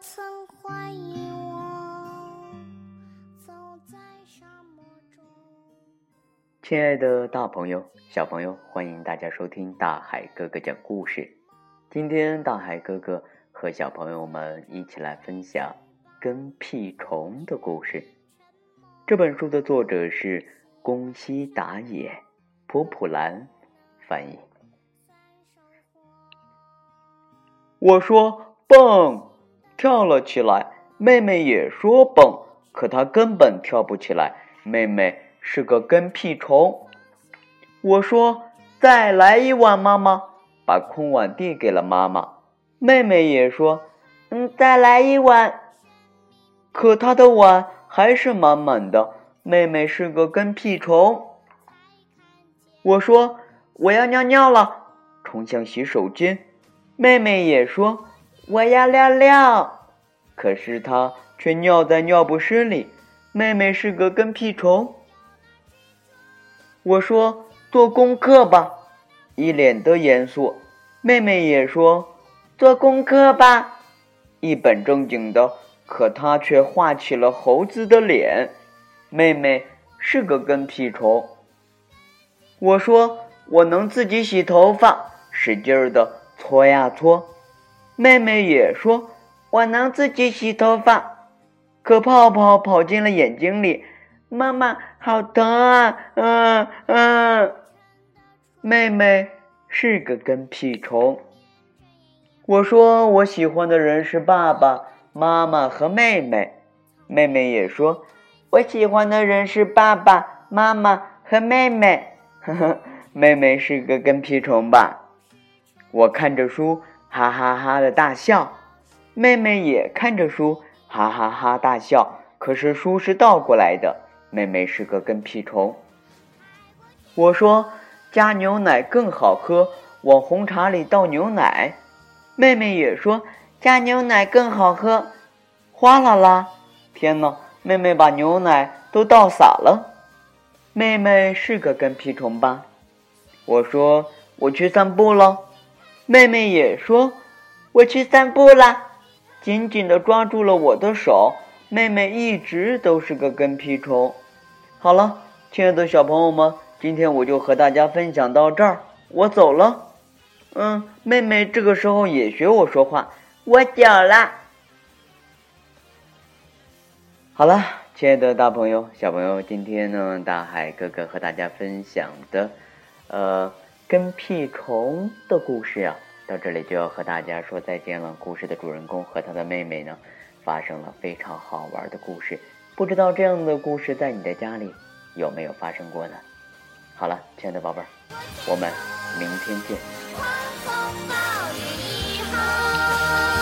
曾怀疑我走在沙漠中。亲爱的大朋友、小朋友，欢迎大家收听大海哥哥讲故事。今天大海哥哥和小朋友们一起来分享跟屁虫的故事。这本书的作者是宫西达也，普普兰翻译。我说蹦，跳了起来。妹妹也说蹦，可她根本跳不起来。妹妹是个跟屁虫。我说再来一碗，妈妈把空碗递给了妈妈。妹妹也说嗯，再来一碗。可她的碗还是满满的。妹妹是个跟屁虫。我说我要尿尿了，冲向洗手间。妹妹也说：“我要尿尿。”可是他却尿在尿不湿里。妹妹是个跟屁虫。我说：“做功课吧。”一脸的严肃。妹妹也说：“做功课吧。”一本正经的。可她却画起了猴子的脸。妹妹是个跟屁虫。我说：“我能自己洗头发。”使劲儿的。搓呀搓，妹妹也说：“我能自己洗头发。”可泡泡跑进了眼睛里，妈妈好疼啊！嗯嗯，妹妹是个跟屁虫。我说我喜欢的人是爸爸妈妈和妹妹，妹妹也说我喜欢的人是爸爸妈妈和妹妹。呵呵，妹妹是个跟屁虫吧？我看着书，哈哈哈的大笑。妹妹也看着书，哈哈哈大笑。可是书是倒过来的，妹妹是个跟屁虫。我说加牛奶更好喝，往红茶里倒牛奶。妹妹也说加牛奶更好喝。哗啦啦！天哪！妹妹把牛奶都倒洒了。妹妹是个跟屁虫吧？我说我去散步了。妹妹也说：“我去散步啦！”紧紧地抓住了我的手。妹妹一直都是个跟屁虫。好了，亲爱的小朋友们，今天我就和大家分享到这儿，我走了。嗯，妹妹这个时候也学我说话，我走了。好了，亲爱的大朋友、小朋友，今天呢，大海哥哥和大家分享的，呃。跟屁虫的故事呀，到这里就要和大家说再见了。故事的主人公和他的妹妹呢，发生了非常好玩的故事。不知道这样的故事在你的家里有没有发生过呢？好了，亲爱的宝贝儿，我们明天见。狂风暴雨以后